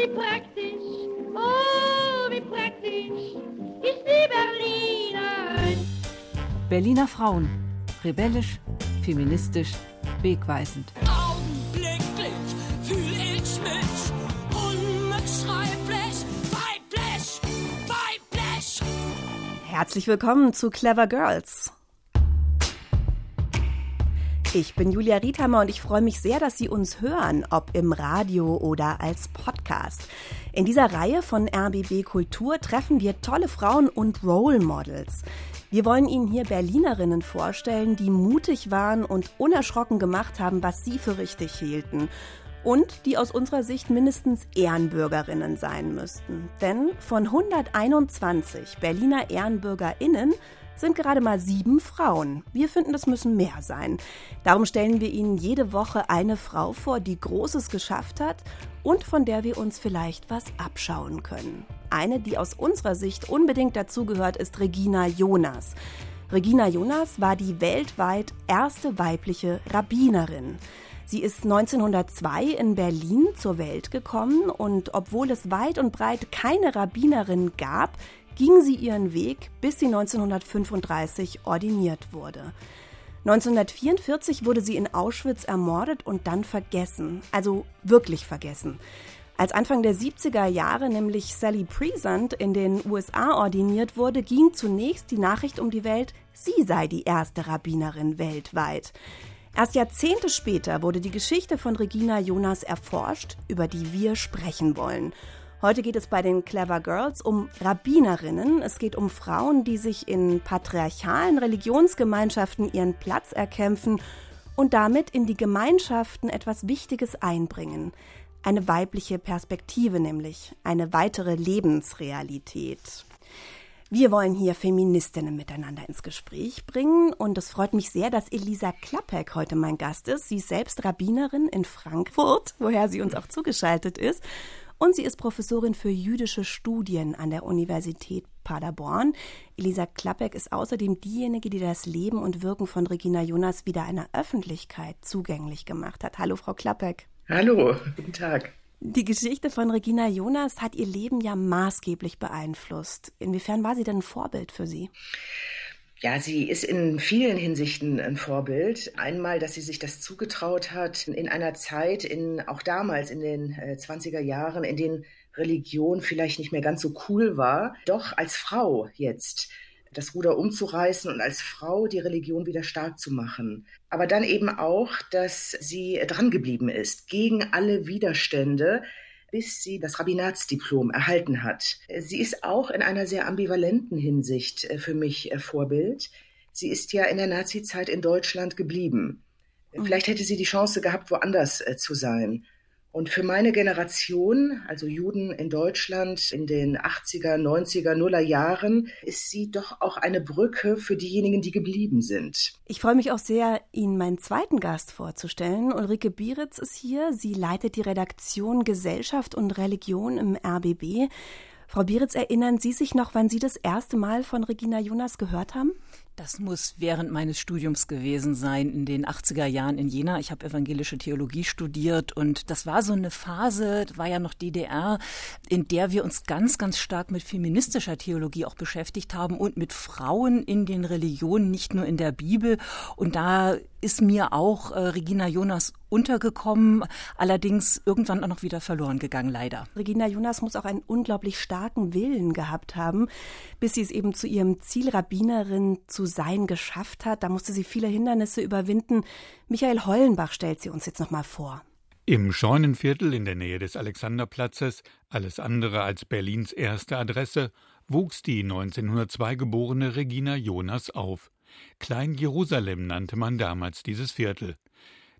wie praktisch, oh, wie praktisch ist die Berlinerin. Berliner Frauen. Rebellisch, feministisch, wegweisend. Augenblicklich fühl ich mich unbeschreiblich weiblich, weiblich. Herzlich willkommen zu Clever Girls. Ich bin Julia Riedhammer und ich freue mich sehr, dass Sie uns hören, ob im Radio oder als Podcast. In dieser Reihe von RBB Kultur treffen wir tolle Frauen und Role Models. Wir wollen Ihnen hier Berlinerinnen vorstellen, die mutig waren und unerschrocken gemacht haben, was sie für richtig hielten. Und die aus unserer Sicht mindestens Ehrenbürgerinnen sein müssten. Denn von 121 Berliner Ehrenbürgerinnen sind gerade mal sieben Frauen. Wir finden, das müssen mehr sein. Darum stellen wir Ihnen jede Woche eine Frau vor, die Großes geschafft hat und von der wir uns vielleicht was abschauen können. Eine, die aus unserer Sicht unbedingt dazugehört, ist Regina Jonas. Regina Jonas war die weltweit erste weibliche Rabbinerin. Sie ist 1902 in Berlin zur Welt gekommen und obwohl es weit und breit keine Rabbinerin gab, ging sie ihren Weg, bis sie 1935 ordiniert wurde. 1944 wurde sie in Auschwitz ermordet und dann vergessen, also wirklich vergessen. Als Anfang der 70er Jahre nämlich Sally Present in den USA ordiniert wurde, ging zunächst die Nachricht um die Welt, sie sei die erste Rabbinerin weltweit. Erst Jahrzehnte später wurde die Geschichte von Regina Jonas erforscht, über die wir sprechen wollen. Heute geht es bei den Clever Girls um Rabbinerinnen. Es geht um Frauen, die sich in patriarchalen Religionsgemeinschaften ihren Platz erkämpfen und damit in die Gemeinschaften etwas Wichtiges einbringen. Eine weibliche Perspektive nämlich, eine weitere Lebensrealität. Wir wollen hier Feministinnen miteinander ins Gespräch bringen und es freut mich sehr, dass Elisa Klappek heute mein Gast ist. Sie ist selbst Rabbinerin in Frankfurt, woher sie uns auch zugeschaltet ist und sie ist Professorin für jüdische Studien an der Universität Paderborn. Elisa Klappek ist außerdem diejenige, die das Leben und Wirken von Regina Jonas wieder einer Öffentlichkeit zugänglich gemacht hat. Hallo, Frau Klappek. Hallo, guten Tag. Die Geschichte von Regina Jonas hat ihr Leben ja maßgeblich beeinflusst. Inwiefern war sie denn ein Vorbild für Sie? Ja, sie ist in vielen Hinsichten ein Vorbild. Einmal, dass sie sich das zugetraut hat in einer Zeit, in, auch damals in den äh, 20er Jahren, in denen Religion vielleicht nicht mehr ganz so cool war, doch als Frau jetzt das Ruder umzureißen und als Frau die Religion wieder stark zu machen. Aber dann eben auch, dass sie drangeblieben ist gegen alle Widerstände, bis sie das Rabbinatsdiplom erhalten hat. Sie ist auch in einer sehr ambivalenten Hinsicht äh, für mich äh, Vorbild. Sie ist ja in der Nazizeit in Deutschland geblieben. Mhm. Vielleicht hätte sie die Chance gehabt, woanders äh, zu sein. Und für meine Generation, also Juden in Deutschland in den 80er, 90er, Nuller Jahren, ist sie doch auch eine Brücke für diejenigen, die geblieben sind. Ich freue mich auch sehr, Ihnen meinen zweiten Gast vorzustellen. Ulrike Bieritz ist hier. Sie leitet die Redaktion Gesellschaft und Religion im RBB. Frau Bieritz, erinnern Sie sich noch, wann Sie das erste Mal von Regina Jonas gehört haben? Das muss während meines Studiums gewesen sein, in den 80er Jahren in Jena. Ich habe evangelische Theologie studiert und das war so eine Phase, war ja noch DDR, in der wir uns ganz, ganz stark mit feministischer Theologie auch beschäftigt haben und mit Frauen in den Religionen, nicht nur in der Bibel. Und da ist mir auch äh, Regina Jonas untergekommen, allerdings irgendwann auch noch wieder verloren gegangen, leider. Regina Jonas muss auch einen unglaublich starken Willen gehabt haben, bis sie es eben zu ihrem Ziel Rabbinerin zu sein geschafft hat. Da musste sie viele Hindernisse überwinden. Michael Hollenbach stellt sie uns jetzt nochmal vor. Im Scheunenviertel in der Nähe des Alexanderplatzes, alles andere als Berlins erste Adresse, wuchs die 1902 geborene Regina Jonas auf. Klein Jerusalem nannte man damals dieses Viertel.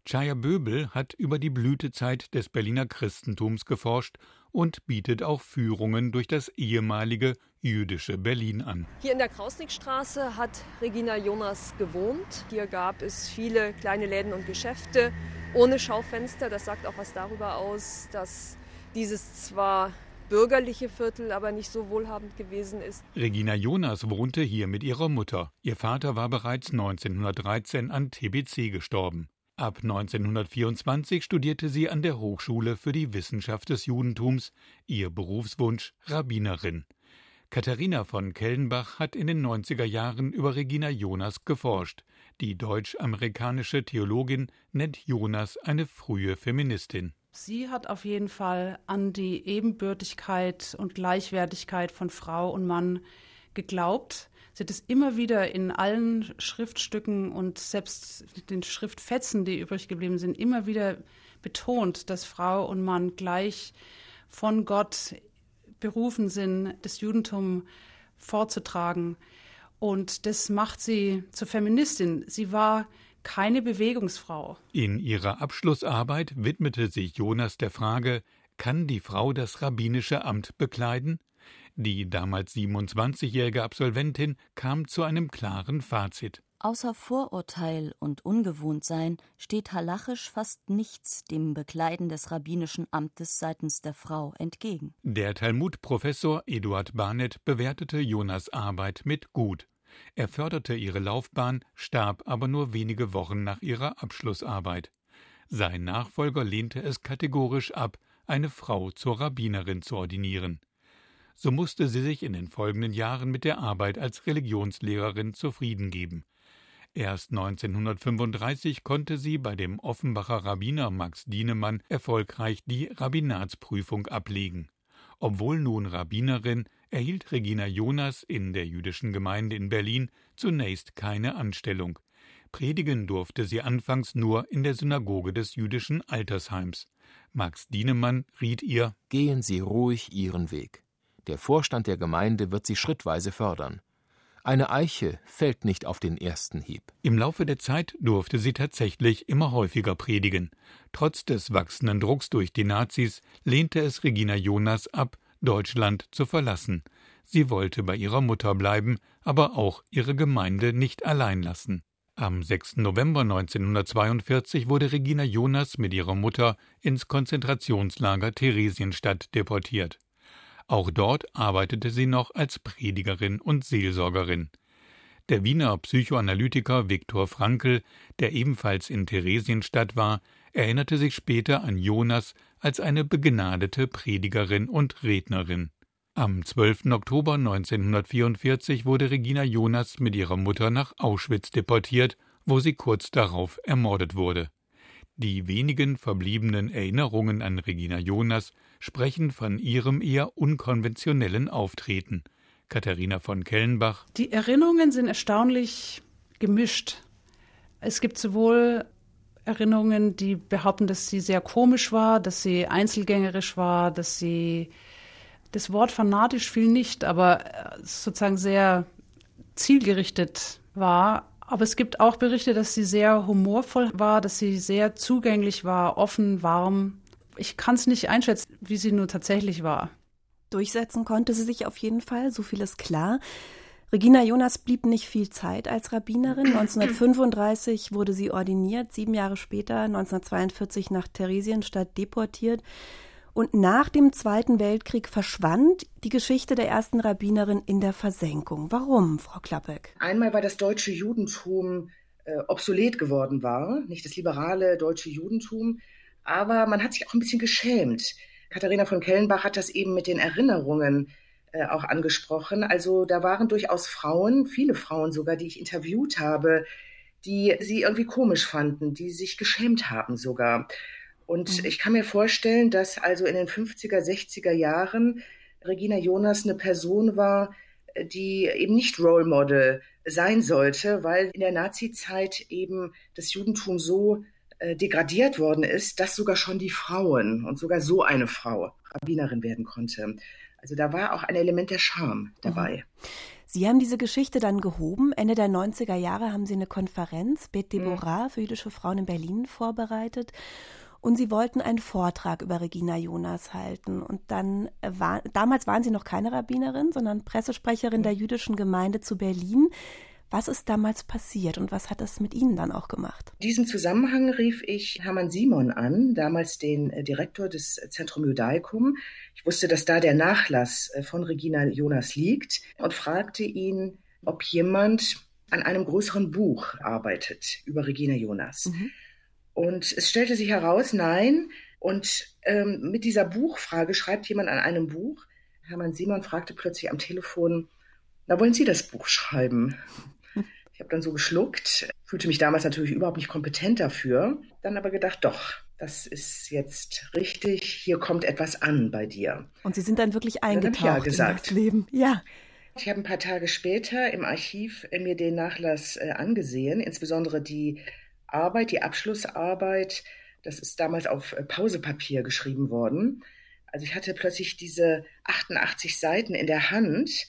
Chaya Böbel hat über die Blütezeit des Berliner Christentums geforscht und bietet auch Führungen durch das ehemalige jüdische Berlin an. Hier in der Krausnickstraße hat Regina Jonas gewohnt. Hier gab es viele kleine Läden und Geschäfte ohne Schaufenster. Das sagt auch was darüber aus, dass dieses zwar bürgerliche Viertel aber nicht so wohlhabend gewesen ist. Regina Jonas wohnte hier mit ihrer Mutter. Ihr Vater war bereits 1913 an TBC gestorben. Ab 1924 studierte sie an der Hochschule für die Wissenschaft des Judentums, ihr Berufswunsch Rabbinerin. Katharina von Kellenbach hat in den 90er Jahren über Regina Jonas geforscht. Die deutsch-amerikanische Theologin nennt Jonas eine frühe Feministin. Sie hat auf jeden Fall an die Ebenbürtigkeit und Gleichwertigkeit von Frau und Mann geglaubt. Sie hat es immer wieder in allen Schriftstücken und selbst den Schriftfetzen, die übrig geblieben sind, immer wieder betont, dass Frau und Mann gleich von Gott berufen sind, das Judentum vorzutragen. Und das macht sie zur Feministin. Sie war keine Bewegungsfrau. In ihrer Abschlussarbeit widmete sich Jonas der Frage, kann die Frau das rabbinische Amt bekleiden? Die damals 27-jährige Absolventin kam zu einem klaren Fazit. Außer Vorurteil und Ungewohntsein steht halachisch fast nichts dem Bekleiden des rabbinischen Amtes seitens der Frau entgegen. Der Talmud-Professor Eduard Barnett bewertete Jonas Arbeit mit gut. Er förderte ihre Laufbahn, starb aber nur wenige Wochen nach ihrer Abschlussarbeit. Sein Nachfolger lehnte es kategorisch ab, eine Frau zur Rabbinerin zu ordinieren. So musste sie sich in den folgenden Jahren mit der Arbeit als Religionslehrerin zufrieden geben. Erst 1935 konnte sie bei dem Offenbacher Rabbiner Max Dienemann erfolgreich die Rabbinatsprüfung ablegen. Obwohl nun Rabbinerin, erhielt Regina Jonas in der jüdischen Gemeinde in Berlin zunächst keine Anstellung. Predigen durfte sie anfangs nur in der Synagoge des jüdischen Altersheims. Max Dienemann riet ihr: Gehen Sie ruhig Ihren Weg. Der Vorstand der Gemeinde wird Sie schrittweise fördern. Eine Eiche fällt nicht auf den ersten Hieb. Im Laufe der Zeit durfte sie tatsächlich immer häufiger predigen. Trotz des wachsenden Drucks durch die Nazis lehnte es Regina Jonas ab, Deutschland zu verlassen. Sie wollte bei ihrer Mutter bleiben, aber auch ihre Gemeinde nicht allein lassen. Am 6. November 1942 wurde Regina Jonas mit ihrer Mutter ins Konzentrationslager Theresienstadt deportiert. Auch dort arbeitete sie noch als Predigerin und Seelsorgerin. Der Wiener Psychoanalytiker Viktor Frankl, der ebenfalls in Theresienstadt war, erinnerte sich später an Jonas als eine begnadete Predigerin und Rednerin. Am 12. Oktober 1944 wurde Regina Jonas mit ihrer Mutter nach Auschwitz deportiert, wo sie kurz darauf ermordet wurde. Die wenigen verbliebenen Erinnerungen an Regina Jonas sprechen von ihrem eher unkonventionellen Auftreten. Katharina von Kellenbach. Die Erinnerungen sind erstaunlich gemischt. Es gibt sowohl Erinnerungen, die behaupten, dass sie sehr komisch war, dass sie einzelgängerisch war, dass sie das Wort fanatisch fiel nicht, aber sozusagen sehr zielgerichtet war. Aber es gibt auch Berichte, dass sie sehr humorvoll war, dass sie sehr zugänglich war, offen, warm. Ich kann es nicht einschätzen, wie sie nur tatsächlich war. Durchsetzen konnte sie sich auf jeden Fall, so viel ist klar. Regina Jonas blieb nicht viel Zeit als Rabbinerin. 1935 wurde sie ordiniert, sieben Jahre später, 1942 nach Theresienstadt deportiert. Und nach dem Zweiten Weltkrieg verschwand die Geschichte der ersten Rabbinerin in der Versenkung. Warum, Frau Klappeck? Einmal, weil das deutsche Judentum äh, obsolet geworden war, nicht das liberale deutsche Judentum, aber man hat sich auch ein bisschen geschämt. Katharina von Kellenbach hat das eben mit den Erinnerungen auch angesprochen. Also da waren durchaus Frauen, viele Frauen sogar, die ich interviewt habe, die sie irgendwie komisch fanden, die sich geschämt haben sogar. Und mhm. ich kann mir vorstellen, dass also in den 50er, 60er Jahren Regina Jonas eine Person war, die eben nicht Role Model sein sollte, weil in der Nazi-Zeit eben das Judentum so äh, degradiert worden ist, dass sogar schon die Frauen und sogar so eine Frau Rabbinerin werden konnte. Also da war auch ein Element der Scham dabei. Mhm. Sie haben diese Geschichte dann gehoben. Ende der 90er Jahre haben Sie eine Konferenz, Bet Deborah, mhm. für jüdische Frauen in Berlin vorbereitet und sie wollten einen Vortrag über Regina Jonas halten. Und dann war, damals waren sie noch keine Rabbinerin, sondern Pressesprecherin der jüdischen Gemeinde zu Berlin. Was ist damals passiert und was hat das mit Ihnen dann auch gemacht? In diesem Zusammenhang rief ich Hermann Simon an, damals den äh, Direktor des Zentrum Judaicum. Ich wusste, dass da der Nachlass äh, von Regina Jonas liegt und fragte ihn, ob jemand an einem größeren Buch arbeitet über Regina Jonas. Mhm. Und es stellte sich heraus, nein. Und ähm, mit dieser Buchfrage schreibt jemand an einem Buch. Hermann Simon fragte plötzlich am Telefon, na, wollen Sie das Buch schreiben? Ich habe dann so geschluckt, fühlte mich damals natürlich überhaupt nicht kompetent dafür, dann aber gedacht, doch, das ist jetzt richtig, hier kommt etwas an bei dir. Und Sie sind dann wirklich eingetaucht ja gesagt. in das Leben. Ja. Ich habe ein paar Tage später im Archiv mir den Nachlass äh, angesehen, insbesondere die Arbeit, die Abschlussarbeit. Das ist damals auf äh, Pausepapier geschrieben worden. Also ich hatte plötzlich diese 88 Seiten in der Hand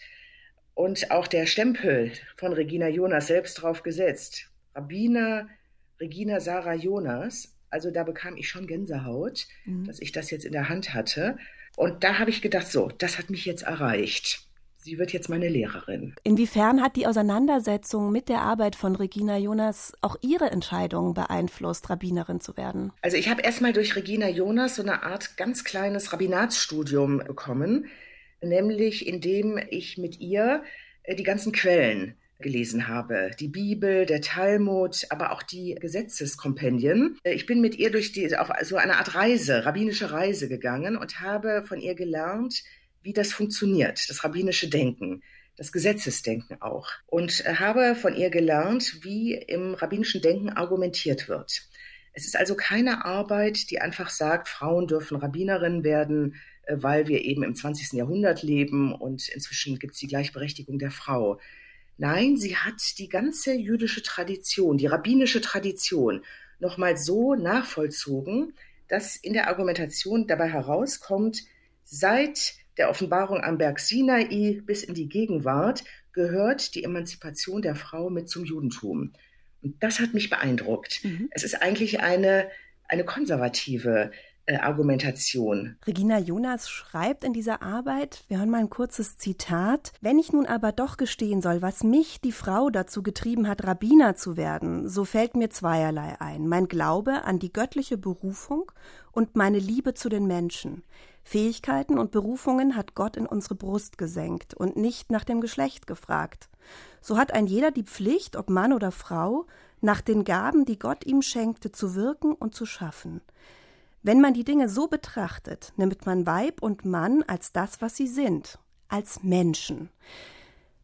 und auch der Stempel von Regina Jonas selbst drauf gesetzt. Rabbiner Regina Sarah Jonas. Also da bekam ich schon Gänsehaut, mhm. dass ich das jetzt in der Hand hatte. Und da habe ich gedacht, so, das hat mich jetzt erreicht. Sie wird jetzt meine Lehrerin. Inwiefern hat die Auseinandersetzung mit der Arbeit von Regina Jonas auch Ihre Entscheidung beeinflusst, Rabbinerin zu werden? Also ich habe erstmal durch Regina Jonas so eine Art ganz kleines Rabbinatsstudium bekommen, nämlich indem ich mit ihr äh, die ganzen Quellen gelesen habe. Die Bibel, der Talmud, aber auch die Gesetzeskompendien. Äh, ich bin mit ihr durch die, auf so eine Art Reise, rabbinische Reise gegangen und habe von ihr gelernt, wie das funktioniert, das rabbinische Denken, das Gesetzesdenken auch. Und äh, habe von ihr gelernt, wie im rabbinischen Denken argumentiert wird. Es ist also keine Arbeit, die einfach sagt, Frauen dürfen Rabbinerinnen werden, weil wir eben im 20. Jahrhundert leben und inzwischen gibt es die Gleichberechtigung der Frau. Nein, sie hat die ganze jüdische Tradition, die rabbinische Tradition nochmal so nachvollzogen, dass in der Argumentation dabei herauskommt, seit der Offenbarung am Berg Sinai bis in die Gegenwart gehört die Emanzipation der Frau mit zum Judentum. Und das hat mich beeindruckt. Mhm. Es ist eigentlich eine, eine konservative äh, Argumentation. Regina Jonas schreibt in dieser Arbeit, wir hören mal ein kurzes Zitat, wenn ich nun aber doch gestehen soll, was mich, die Frau, dazu getrieben hat, Rabbiner zu werden, so fällt mir zweierlei ein. Mein Glaube an die göttliche Berufung und meine Liebe zu den Menschen. Fähigkeiten und Berufungen hat Gott in unsere Brust gesenkt und nicht nach dem Geschlecht gefragt. So hat ein jeder die Pflicht, ob Mann oder Frau, nach den Gaben, die Gott ihm schenkte, zu wirken und zu schaffen. Wenn man die Dinge so betrachtet, nimmt man Weib und Mann als das, was sie sind, als Menschen.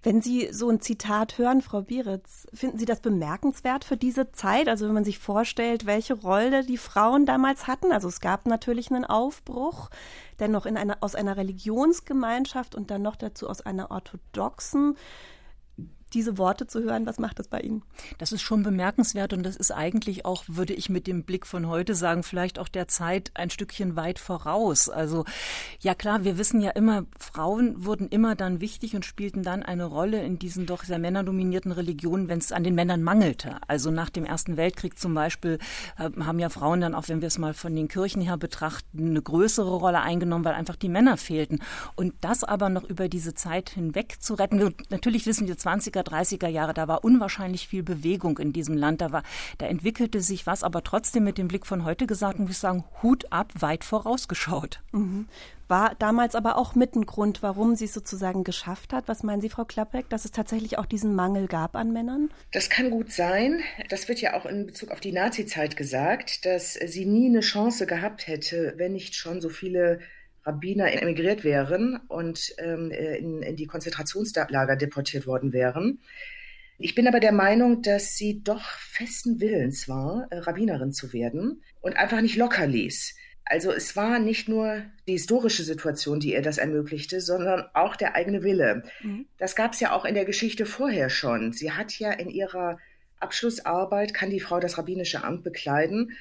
Wenn Sie so ein Zitat hören, Frau Bieritz, finden Sie das bemerkenswert für diese Zeit? Also wenn man sich vorstellt, welche Rolle die Frauen damals hatten. Also es gab natürlich einen Aufbruch, dennoch in einer, aus einer Religionsgemeinschaft und dann noch dazu aus einer orthodoxen diese Worte zu hören. Was macht das bei Ihnen? Das ist schon bemerkenswert und das ist eigentlich auch, würde ich mit dem Blick von heute sagen, vielleicht auch der Zeit ein Stückchen weit voraus. Also ja klar, wir wissen ja immer, Frauen wurden immer dann wichtig und spielten dann eine Rolle in diesen doch sehr männerdominierten Religionen, wenn es an den Männern mangelte. Also nach dem Ersten Weltkrieg zum Beispiel äh, haben ja Frauen dann auch, wenn wir es mal von den Kirchen her betrachten, eine größere Rolle eingenommen, weil einfach die Männer fehlten. Und das aber noch über diese Zeit hinweg zu retten. Natürlich wissen wir 20er, 30er Jahre, da war unwahrscheinlich viel Bewegung in diesem Land. Da war, da entwickelte sich was, aber trotzdem mit dem Blick von heute gesagt, muss ich sagen, Hut ab, weit vorausgeschaut. Mhm. War damals aber auch mit ein Grund, warum sie es sozusagen geschafft hat. Was meinen Sie, Frau Klappeck, dass es tatsächlich auch diesen Mangel gab an Männern? Das kann gut sein. Das wird ja auch in Bezug auf die Nazizeit gesagt, dass sie nie eine Chance gehabt hätte, wenn nicht schon so viele Rabbiner emigriert wären und ähm, in, in die Konzentrationslager deportiert worden wären. Ich bin aber der Meinung, dass sie doch festen Willens war, äh, Rabbinerin zu werden und einfach nicht locker ließ. Also es war nicht nur die historische Situation, die ihr das ermöglichte, sondern auch der eigene Wille. Mhm. Das gab es ja auch in der Geschichte vorher schon. Sie hat ja in ihrer Abschlussarbeit, kann die Frau das rabbinische Amt bekleiden, äh,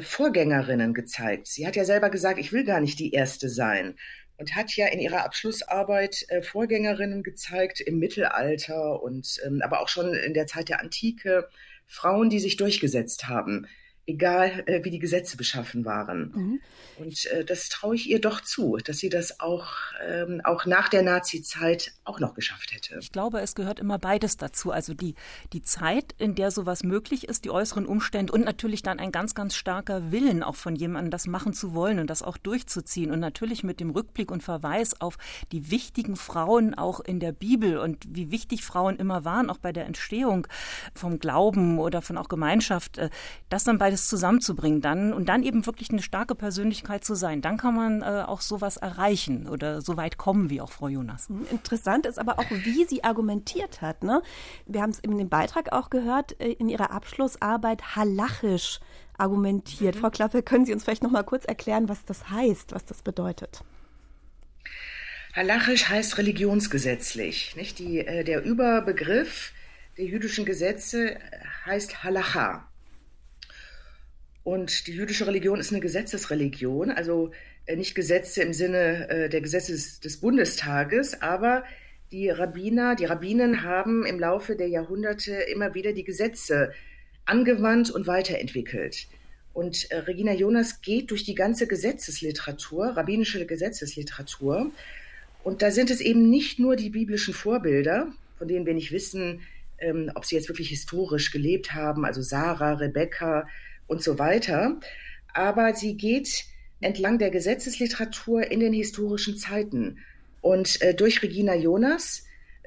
Vorgängerinnen gezeigt. Sie hat ja selber gesagt, ich will gar nicht die Erste sein und hat ja in ihrer Abschlussarbeit äh, Vorgängerinnen gezeigt im Mittelalter und ähm, aber auch schon in der Zeit der Antike, Frauen, die sich durchgesetzt haben egal äh, wie die Gesetze beschaffen waren. Mhm. Und äh, das traue ich ihr doch zu, dass sie das auch, ähm, auch nach der Nazi-Zeit auch noch geschafft hätte. Ich glaube, es gehört immer beides dazu. Also die, die Zeit, in der sowas möglich ist, die äußeren Umstände und natürlich dann ein ganz, ganz starker Willen auch von jemandem, das machen zu wollen und das auch durchzuziehen. Und natürlich mit dem Rückblick und Verweis auf die wichtigen Frauen auch in der Bibel und wie wichtig Frauen immer waren, auch bei der Entstehung vom Glauben oder von auch Gemeinschaft, äh, das dann beides beides zusammenzubringen dann und dann eben wirklich eine starke Persönlichkeit zu sein. Dann kann man äh, auch sowas erreichen oder so weit kommen wie auch Frau Jonas. Mhm. Interessant ist aber auch, wie sie argumentiert hat. Ne? Wir haben es in dem Beitrag auch gehört, äh, in ihrer Abschlussarbeit halachisch argumentiert. Mhm. Frau Klappe, können Sie uns vielleicht noch mal kurz erklären, was das heißt, was das bedeutet? Halachisch heißt religionsgesetzlich. Nicht? Die, äh, der Überbegriff der jüdischen Gesetze heißt Halacha. Und die jüdische Religion ist eine Gesetzesreligion, also äh, nicht Gesetze im Sinne äh, der Gesetze des, des Bundestages, aber die Rabbiner, die Rabbinen haben im Laufe der Jahrhunderte immer wieder die Gesetze angewandt und weiterentwickelt. Und äh, Regina Jonas geht durch die ganze Gesetzesliteratur, rabbinische Gesetzesliteratur. Und da sind es eben nicht nur die biblischen Vorbilder, von denen wir nicht wissen, ähm, ob sie jetzt wirklich historisch gelebt haben, also Sarah, Rebecca und so weiter. Aber sie geht entlang der Gesetzesliteratur in den historischen Zeiten. Und äh, durch Regina Jonas,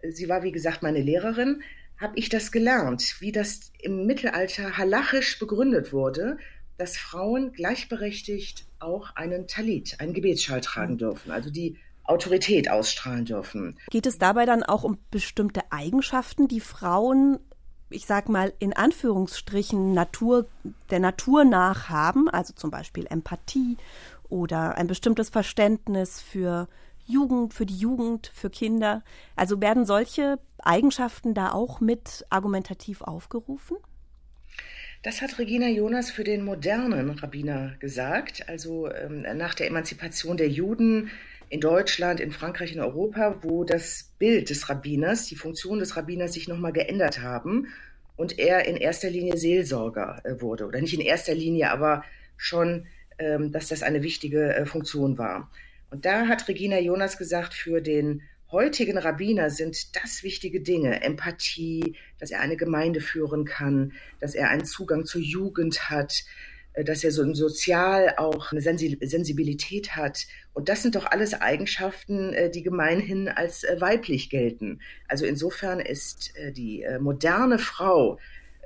sie war wie gesagt meine Lehrerin, habe ich das gelernt, wie das im Mittelalter halachisch begründet wurde, dass Frauen gleichberechtigt auch einen Talit, einen Gebetsschal tragen dürfen, also die Autorität ausstrahlen dürfen. Geht es dabei dann auch um bestimmte Eigenschaften, die Frauen, ich sag mal in Anführungsstrichen, Natur, der Natur nach haben, also zum Beispiel Empathie oder ein bestimmtes Verständnis für Jugend, für die Jugend, für Kinder. Also werden solche Eigenschaften da auch mit argumentativ aufgerufen? Das hat Regina Jonas für den modernen Rabbiner gesagt, also ähm, nach der Emanzipation der Juden in Deutschland, in Frankreich, in Europa, wo das Bild des Rabbiners, die Funktion des Rabbiners sich nochmal geändert haben und er in erster Linie Seelsorger äh, wurde. Oder nicht in erster Linie, aber schon, ähm, dass das eine wichtige äh, Funktion war. Und da hat Regina Jonas gesagt, für den heutigen Rabbiner sind das wichtige Dinge. Empathie, dass er eine Gemeinde führen kann, dass er einen Zugang zur Jugend hat, dass er so sozial auch eine Sensibilität hat. Und das sind doch alles Eigenschaften, äh, die gemeinhin als äh, weiblich gelten. Also insofern ist die moderne Frau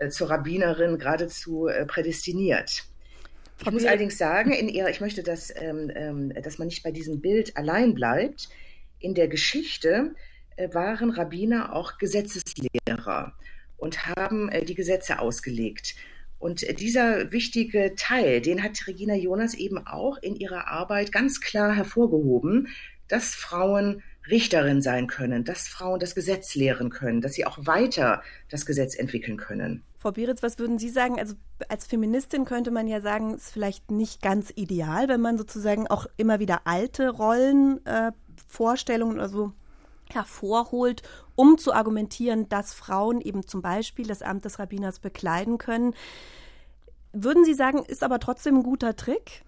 zur Rabbinerin geradezu prädestiniert. Ich muss allerdings sagen, in ihrer, ich möchte, dass, ähm, ähm, dass man nicht bei diesem Bild allein bleibt. In der Geschichte äh, waren Rabbiner auch Gesetzeslehrer und haben äh, die Gesetze ausgelegt. Und äh, dieser wichtige Teil, den hat Regina Jonas eben auch in ihrer Arbeit ganz klar hervorgehoben, dass Frauen Richterin sein können, dass Frauen das Gesetz lehren können, dass sie auch weiter das Gesetz entwickeln können. Frau Bieritz, was würden Sie sagen? Also als Feministin könnte man ja sagen, es ist vielleicht nicht ganz ideal, wenn man sozusagen auch immer wieder alte Rollenvorstellungen äh, oder so hervorholt, um zu argumentieren, dass Frauen eben zum Beispiel das Amt des Rabbiners bekleiden können. Würden Sie sagen, ist aber trotzdem ein guter Trick?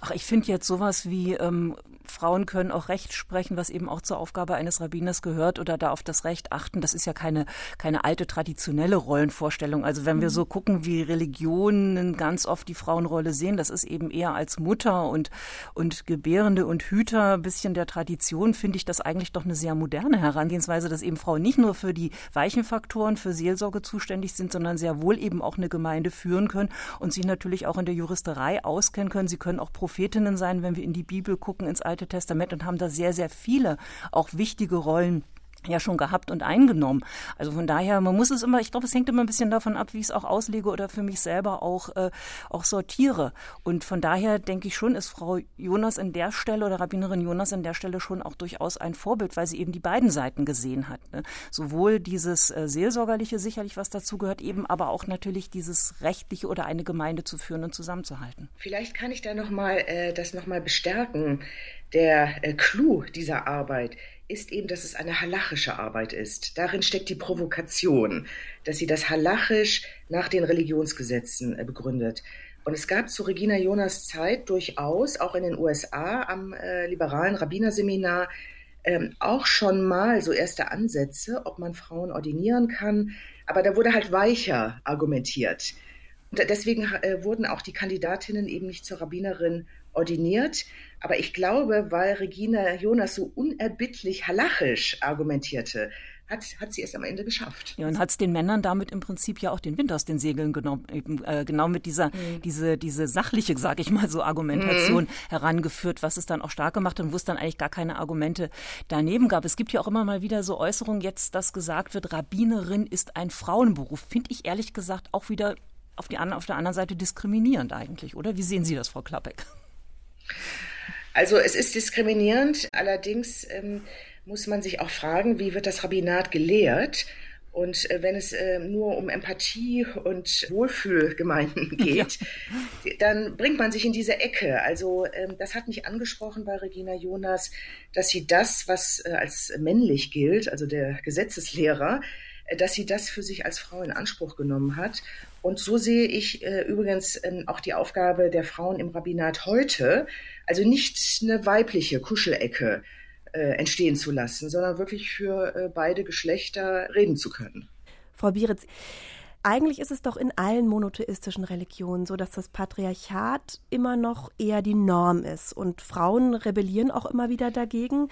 Ach, ich finde jetzt sowas wie ähm, Frauen können auch Recht sprechen, was eben auch zur Aufgabe eines Rabbiners gehört oder da auf das Recht achten. Das ist ja keine, keine alte traditionelle Rollenvorstellung. Also wenn wir mhm. so gucken, wie Religionen ganz oft die Frauenrolle sehen, das ist eben eher als Mutter und, und Gebärende und Hüter ein bisschen der Tradition, finde ich das eigentlich doch eine sehr moderne Herangehensweise, dass eben Frauen nicht nur für die weichen Faktoren, für Seelsorge zuständig sind, sondern sehr wohl eben auch eine Gemeinde führen können und sich natürlich auch in der Juristerei auskennen können. Sie können auch Prophetinnen sein, wenn wir in die Bibel gucken, ins Alte Testament und haben da sehr, sehr viele auch wichtige Rollen ja schon gehabt und eingenommen. Also von daher, man muss es immer, ich glaube, es hängt immer ein bisschen davon ab, wie ich es auch auslege oder für mich selber auch, äh, auch sortiere. Und von daher denke ich schon, ist Frau Jonas in der Stelle oder Rabbinerin Jonas in der Stelle schon auch durchaus ein Vorbild, weil sie eben die beiden Seiten gesehen hat. Ne? Sowohl dieses äh, Seelsorgerliche sicherlich, was dazu gehört, eben aber auch natürlich dieses Rechtliche oder eine Gemeinde zu führen und zusammenzuhalten. Vielleicht kann ich da nochmal äh, das nochmal bestärken. Der äh, Clou dieser Arbeit ist eben, dass es eine halachische Arbeit ist. Darin steckt die Provokation, dass sie das halachisch nach den Religionsgesetzen äh, begründet. Und es gab zu Regina Jonas Zeit durchaus, auch in den USA am äh, liberalen Rabbinerseminar, ähm, auch schon mal so erste Ansätze, ob man Frauen ordinieren kann. Aber da wurde halt weicher argumentiert. Und deswegen äh, wurden auch die Kandidatinnen eben nicht zur Rabbinerin ordiniert. Aber ich glaube, weil Regina Jonas so unerbittlich halachisch argumentierte, hat, hat sie es am Ende geschafft. Ja, und hat es den Männern damit im Prinzip ja auch den Wind aus den Segeln genommen, eben äh, genau mit dieser, mhm. diese, diese sachliche, sage ich mal so, Argumentation mhm. herangeführt, was es dann auch stark gemacht hat und wo es dann eigentlich gar keine Argumente daneben gab. Es gibt ja auch immer mal wieder so Äußerungen jetzt, dass gesagt wird, Rabbinerin ist ein Frauenberuf. Finde ich ehrlich gesagt auch wieder auf, die, auf der anderen Seite diskriminierend eigentlich, oder? Wie sehen Sie das, Frau Klappeck? Also es ist diskriminierend, allerdings ähm, muss man sich auch fragen, wie wird das Rabbinat gelehrt? Und äh, wenn es äh, nur um Empathie und Wohlfühlgemeinden geht, ja. dann bringt man sich in diese Ecke. Also ähm, das hat mich angesprochen bei Regina Jonas, dass sie das, was äh, als männlich gilt, also der Gesetzeslehrer, äh, dass sie das für sich als Frau in Anspruch genommen hat. Und so sehe ich äh, übrigens ähm, auch die Aufgabe der Frauen im Rabbinat heute, also nicht eine weibliche Kuschelecke äh, entstehen zu lassen, sondern wirklich für äh, beide Geschlechter reden zu können. Frau Bieritz, eigentlich ist es doch in allen monotheistischen Religionen so, dass das Patriarchat immer noch eher die Norm ist und Frauen rebellieren auch immer wieder dagegen.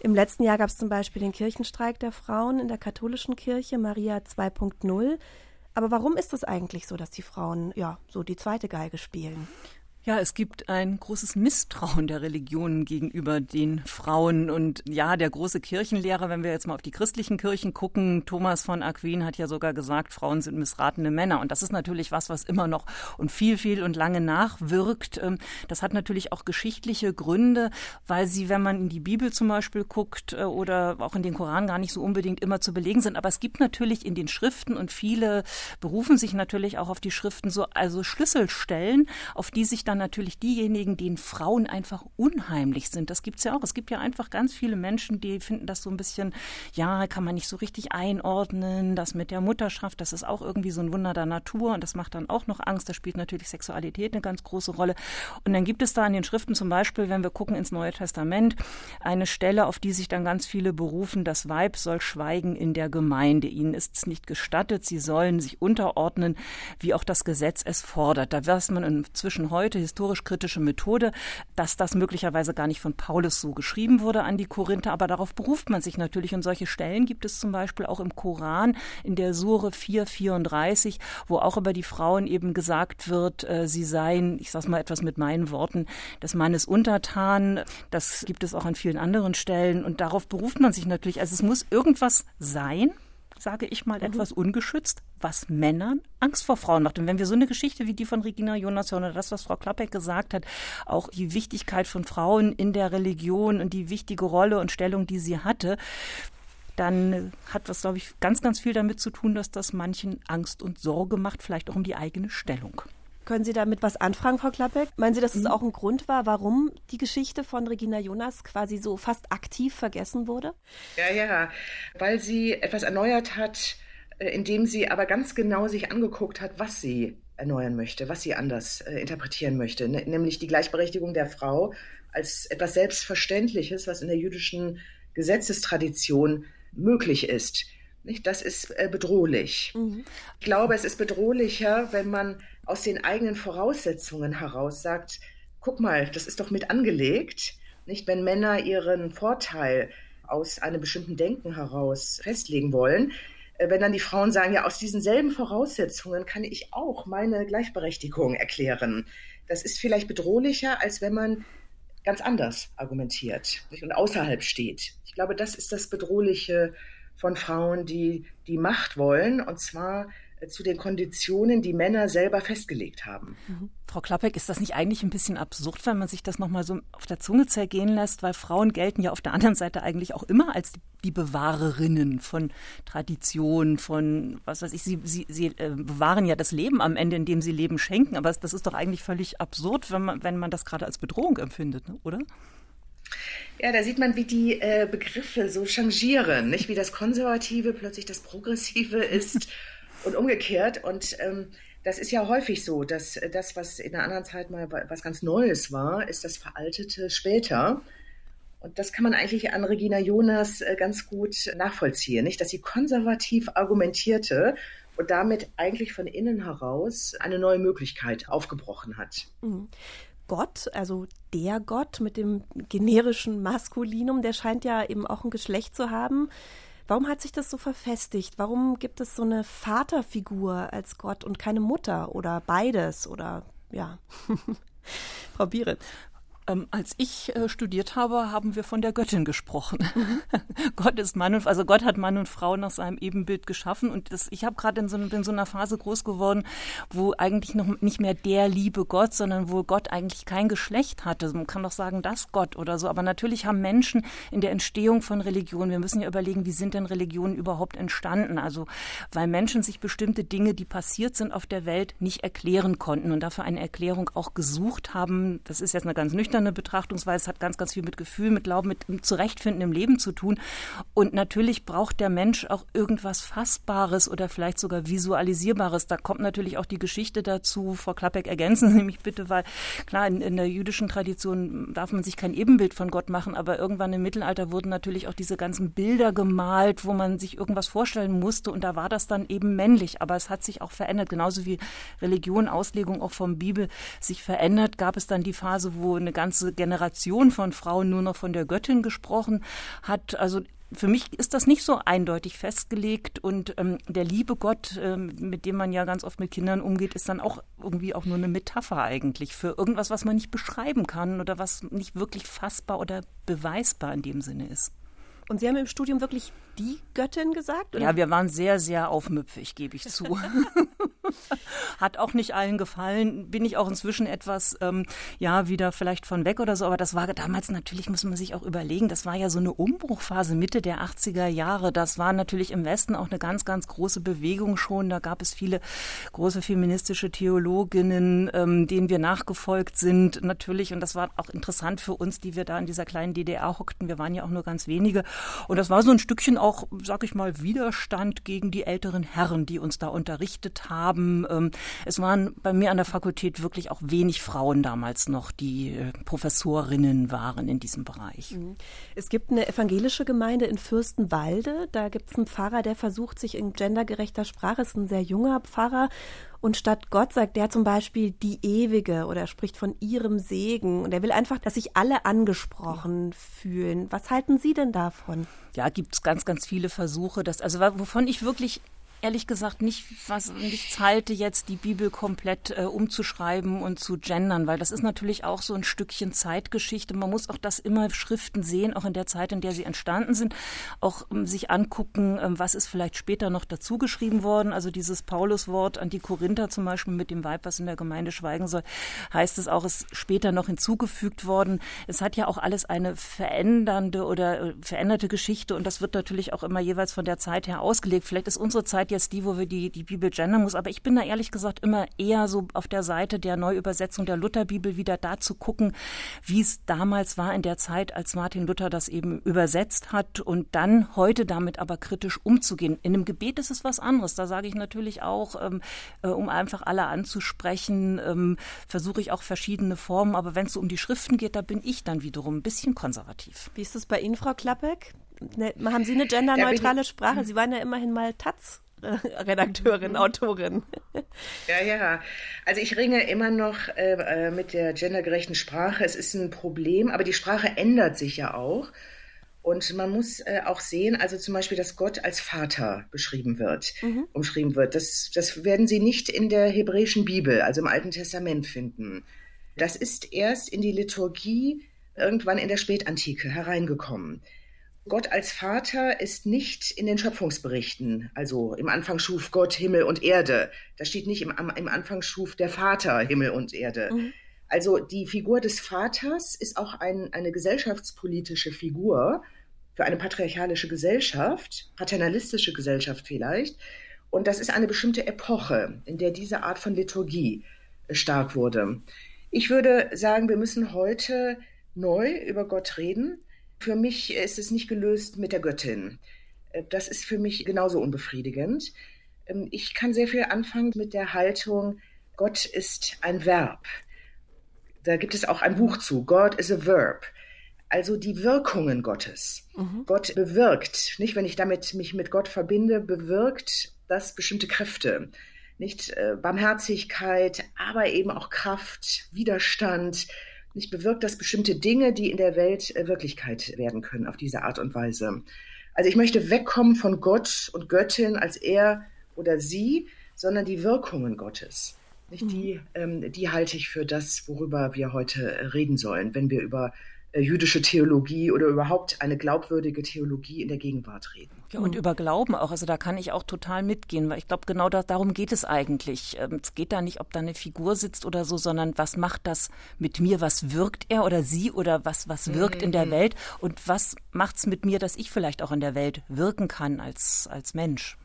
Im letzten Jahr gab es zum Beispiel den Kirchenstreik der Frauen in der katholischen Kirche, Maria 2.0. Aber warum ist es eigentlich so, dass die Frauen ja so die zweite Geige spielen? Ja, es gibt ein großes Misstrauen der Religionen gegenüber den Frauen. Und ja, der große Kirchenlehrer, wenn wir jetzt mal auf die christlichen Kirchen gucken, Thomas von Aquin hat ja sogar gesagt, Frauen sind missratene Männer. Und das ist natürlich was, was immer noch und viel, viel und lange nachwirkt. Ähm, das hat natürlich auch geschichtliche Gründe, weil sie, wenn man in die Bibel zum Beispiel guckt äh, oder auch in den Koran gar nicht so unbedingt immer zu belegen sind. Aber es gibt natürlich in den Schriften und viele berufen sich natürlich auch auf die Schriften so, also Schlüsselstellen, auf die sich dann natürlich diejenigen, denen Frauen einfach unheimlich sind. Das gibt es ja auch. Es gibt ja einfach ganz viele Menschen, die finden das so ein bisschen, ja, kann man nicht so richtig einordnen. Das mit der Mutterschaft, das ist auch irgendwie so ein Wunder der Natur und das macht dann auch noch Angst. Da spielt natürlich Sexualität eine ganz große Rolle. Und dann gibt es da in den Schriften zum Beispiel, wenn wir gucken ins Neue Testament, eine Stelle, auf die sich dann ganz viele berufen, das Weib soll schweigen in der Gemeinde. Ihnen ist es nicht gestattet, sie sollen sich unterordnen, wie auch das Gesetz es fordert. Da weiß man inzwischen heute historisch-kritische Methode, dass das möglicherweise gar nicht von Paulus so geschrieben wurde an die Korinther, aber darauf beruft man sich natürlich. Und solche Stellen gibt es zum Beispiel auch im Koran in der Sure 434, wo auch über die Frauen eben gesagt wird, äh, sie seien, ich sage mal etwas mit meinen Worten, des Mannes untertan. Das gibt es auch an vielen anderen Stellen und darauf beruft man sich natürlich. Also es muss irgendwas sein, sage ich mal, mhm. etwas ungeschützt, was Männern Angst vor Frauen macht. Und wenn wir so eine Geschichte wie die von Regina Jonas hören oder das, was Frau Klappeck gesagt hat, auch die Wichtigkeit von Frauen in der Religion und die wichtige Rolle und Stellung, die sie hatte, dann hat das, glaube ich, ganz, ganz viel damit zu tun, dass das manchen Angst und Sorge macht, vielleicht auch um die eigene Stellung. Können Sie damit was anfragen, Frau Klappeck? Meinen Sie, dass es mhm. auch ein Grund war, warum die Geschichte von Regina Jonas quasi so fast aktiv vergessen wurde? Ja, ja, weil sie etwas erneuert hat, äh, indem sie aber ganz genau sich angeguckt hat, was sie erneuern möchte, was sie anders äh, interpretieren möchte, ne? nämlich die Gleichberechtigung der Frau als etwas Selbstverständliches, was in der jüdischen Gesetzestradition möglich ist. Nicht? Das ist äh, bedrohlich. Mhm. Ich glaube, es ist bedrohlicher, wenn man aus den eigenen Voraussetzungen heraus sagt, guck mal, das ist doch mit angelegt. Nicht, wenn Männer ihren Vorteil aus einem bestimmten Denken heraus festlegen wollen, äh, wenn dann die Frauen sagen, ja, aus diesen selben Voraussetzungen kann ich auch meine Gleichberechtigung erklären. Das ist vielleicht bedrohlicher, als wenn man ganz anders argumentiert und außerhalb steht. Ich glaube, das ist das Bedrohliche von Frauen, die die Macht wollen, und zwar zu den Konditionen, die Männer selber festgelegt haben. Mhm. Frau Klappeck, ist das nicht eigentlich ein bisschen absurd, wenn man sich das nochmal so auf der Zunge zergehen lässt, weil Frauen gelten ja auf der anderen Seite eigentlich auch immer als die Bewahrerinnen von Tradition, von was weiß ich, sie, sie, sie äh, bewahren ja das Leben am Ende, indem sie Leben schenken, aber das ist doch eigentlich völlig absurd, wenn man, wenn man das gerade als Bedrohung empfindet, ne? oder? Ja, da sieht man, wie die äh, Begriffe so changieren, nicht? Wie das Konservative plötzlich das Progressive ist und umgekehrt. Und ähm, das ist ja häufig so, dass äh, das, was in einer anderen Zeit mal was ganz Neues war, ist das Veraltete später. Und das kann man eigentlich an Regina Jonas äh, ganz gut nachvollziehen, nicht? Dass sie konservativ argumentierte und damit eigentlich von innen heraus eine neue Möglichkeit aufgebrochen hat. Gott, also der Gott mit dem generischen Maskulinum, der scheint ja eben auch ein Geschlecht zu haben. Warum hat sich das so verfestigt? Warum gibt es so eine Vaterfigur als Gott und keine Mutter oder beides oder ja? Frau Bieritz. Ähm, als ich äh, studiert habe, haben wir von der Göttin gesprochen. Gott ist Mann und also Gott hat Mann und Frau nach seinem Ebenbild geschaffen und das, ich habe gerade in, so, in so einer Phase groß geworden, wo eigentlich noch nicht mehr der liebe Gott, sondern wo Gott eigentlich kein Geschlecht hatte. Man kann doch sagen, das Gott oder so. Aber natürlich haben Menschen in der Entstehung von Religionen, wir müssen ja überlegen, wie sind denn Religionen überhaupt entstanden? Also weil Menschen sich bestimmte Dinge, die passiert sind auf der Welt, nicht erklären konnten und dafür eine Erklärung auch gesucht haben. Das ist jetzt eine ganz nüchterne nüchterne Betrachtungsweise. Es hat ganz, ganz viel mit Gefühl, mit Glauben, mit Zurechtfinden im Leben zu tun. Und natürlich braucht der Mensch auch irgendwas Fassbares oder vielleicht sogar Visualisierbares. Da kommt natürlich auch die Geschichte dazu. Frau Klappek, ergänzen Sie mich bitte, weil klar, in, in der jüdischen Tradition darf man sich kein Ebenbild von Gott machen, aber irgendwann im Mittelalter wurden natürlich auch diese ganzen Bilder gemalt, wo man sich irgendwas vorstellen musste und da war das dann eben männlich. Aber es hat sich auch verändert, genauso wie Religion, Auslegung auch vom Bibel sich verändert, gab es dann die Phase, wo eine ganz ganze Generation von Frauen nur noch von der Göttin gesprochen hat. Also für mich ist das nicht so eindeutig festgelegt und ähm, der liebe Gott, ähm, mit dem man ja ganz oft mit Kindern umgeht, ist dann auch irgendwie auch nur eine Metapher eigentlich für irgendwas, was man nicht beschreiben kann oder was nicht wirklich fassbar oder beweisbar in dem Sinne ist. Und Sie haben im Studium wirklich die Göttin gesagt? Oder? Ja, wir waren sehr, sehr aufmüpfig, gebe ich zu. Hat auch nicht allen gefallen. Bin ich auch inzwischen etwas, ähm, ja, wieder vielleicht von weg oder so. Aber das war damals natürlich, muss man sich auch überlegen, das war ja so eine Umbruchphase Mitte der 80er Jahre. Das war natürlich im Westen auch eine ganz, ganz große Bewegung schon. Da gab es viele große feministische Theologinnen, ähm, denen wir nachgefolgt sind, natürlich. Und das war auch interessant für uns, die wir da in dieser kleinen DDR hockten. Wir waren ja auch nur ganz wenige. Und das war so ein Stückchen auch, sag ich mal, Widerstand gegen die älteren Herren, die uns da unterrichtet haben. Ähm, es waren bei mir an der Fakultät wirklich auch wenig Frauen damals noch, die äh, Professorinnen waren in diesem Bereich. Mhm. Es gibt eine evangelische Gemeinde in Fürstenwalde. Da gibt es einen Pfarrer, der versucht, sich in gendergerechter Sprache, ist ein sehr junger Pfarrer und statt Gott sagt der zum Beispiel die Ewige oder er spricht von ihrem Segen. Und er will einfach, dass sich alle angesprochen fühlen. Was halten Sie denn davon? Ja, gibt es ganz, ganz viele Versuche. Dass, also wovon ich wirklich ehrlich gesagt nicht was nichts halte, jetzt die Bibel komplett äh, umzuschreiben und zu gendern, weil das ist natürlich auch so ein Stückchen Zeitgeschichte. Man muss auch das immer Schriften sehen, auch in der Zeit, in der sie entstanden sind, auch um, sich angucken, ähm, was ist vielleicht später noch dazu geschrieben worden. Also dieses Pauluswort an die Korinther zum Beispiel mit dem Weib, was in der Gemeinde schweigen soll, heißt es auch, ist später noch hinzugefügt worden. Es hat ja auch alles eine verändernde oder äh, veränderte Geschichte und das wird natürlich auch immer jeweils von der Zeit her ausgelegt. Vielleicht ist unsere Zeit Zeit jetzt die, wo wir die, die Bibel gendern muss. Aber ich bin da ehrlich gesagt immer eher so auf der Seite der Neuübersetzung der Lutherbibel wieder da zu gucken, wie es damals war in der Zeit, als Martin Luther das eben übersetzt hat und dann heute damit aber kritisch umzugehen. In einem Gebet ist es was anderes. Da sage ich natürlich auch, ähm, äh, um einfach alle anzusprechen, ähm, versuche ich auch verschiedene Formen. Aber wenn es so um die Schriften geht, da bin ich dann wiederum ein bisschen konservativ. Wie ist es bei Ihnen, Frau Klappeck? Ne, haben Sie eine genderneutrale Sprache? Sie waren ja immerhin mal Taz Redakteurin, Autorin. Ja, ja. Also ich ringe immer noch äh, äh, mit der gendergerechten Sprache. Es ist ein Problem, aber die Sprache ändert sich ja auch. Und man muss äh, auch sehen, also zum Beispiel, dass Gott als Vater beschrieben wird, mhm. umschrieben wird. Das, das werden Sie nicht in der hebräischen Bibel, also im Alten Testament finden. Das ist erst in die Liturgie irgendwann in der Spätantike hereingekommen. Gott als Vater ist nicht in den Schöpfungsberichten. Also im Anfang schuf Gott Himmel und Erde. Da steht nicht im, im Anfang schuf der Vater Himmel und Erde. Mhm. Also die Figur des Vaters ist auch ein, eine gesellschaftspolitische Figur für eine patriarchalische Gesellschaft, paternalistische Gesellschaft vielleicht. Und das ist eine bestimmte Epoche, in der diese Art von Liturgie stark wurde. Ich würde sagen, wir müssen heute neu über Gott reden für mich ist es nicht gelöst mit der Göttin. Äh, das ist für mich genauso unbefriedigend. Ähm, ich kann sehr viel anfangen mit der Haltung, Gott ist ein Verb. Da gibt es auch ein Buch zu, God is a Verb. Also die Wirkungen Gottes. Mhm. Gott bewirkt, nicht wenn ich damit mich mit Gott verbinde, bewirkt das bestimmte Kräfte. Nicht äh, Barmherzigkeit, aber eben auch Kraft, Widerstand, nicht bewirkt das bestimmte Dinge, die in der Welt äh, Wirklichkeit werden können auf diese Art und Weise. Also ich möchte wegkommen von Gott und Göttin als er oder sie, sondern die Wirkungen Gottes. Nicht die, ähm, die halte ich für das, worüber wir heute reden sollen, wenn wir über äh, jüdische Theologie oder überhaupt eine glaubwürdige Theologie in der Gegenwart reden. Ja, und über Glauben auch. Also da kann ich auch total mitgehen, weil ich glaube, genau da, darum geht es eigentlich. Ähm, es geht da nicht, ob da eine Figur sitzt oder so, sondern was macht das mit mir? Was wirkt er oder sie oder was, was wirkt in der Mhm. Welt? Und was macht's mit mir, dass ich vielleicht auch in der Welt wirken kann als, als Mensch?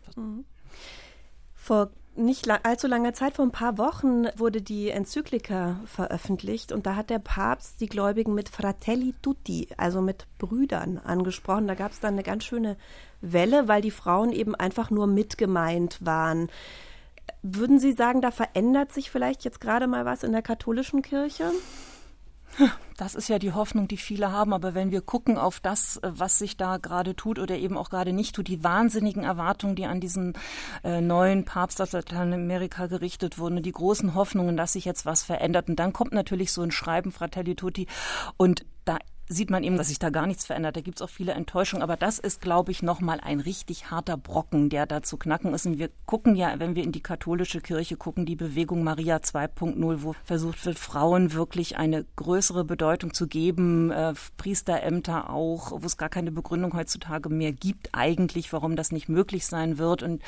Vor nicht allzu langer Zeit, vor ein paar Wochen, wurde die Enzyklika veröffentlicht und da hat der Papst die Gläubigen mit Fratelli Tutti, also mit Brüdern, angesprochen. Da gab es dann eine ganz schöne Welle, weil die Frauen eben einfach nur mitgemeint waren. Würden Sie sagen, da verändert sich vielleicht jetzt gerade mal was in der katholischen Kirche? Das ist ja die Hoffnung, die viele haben. Aber wenn wir gucken auf das, was sich da gerade tut oder eben auch gerade nicht tut, die wahnsinnigen Erwartungen, die an diesen äh, neuen Papst aus Lateinamerika gerichtet wurden, die großen Hoffnungen, dass sich jetzt was verändert. Und dann kommt natürlich so ein Schreiben, Fratelli Tutti. Und da sieht man eben, dass sich da gar nichts verändert. Da gibt es auch viele Enttäuschungen. Aber das ist, glaube ich, nochmal ein richtig harter Brocken, der da zu knacken ist. Und wir gucken ja, wenn wir in die katholische Kirche gucken, die Bewegung Maria 2.0, wo versucht wird, Frauen wirklich eine größere Bedeutung zu geben, äh, Priesterämter auch, wo es gar keine Begründung heutzutage mehr gibt, eigentlich, warum das nicht möglich sein wird. Und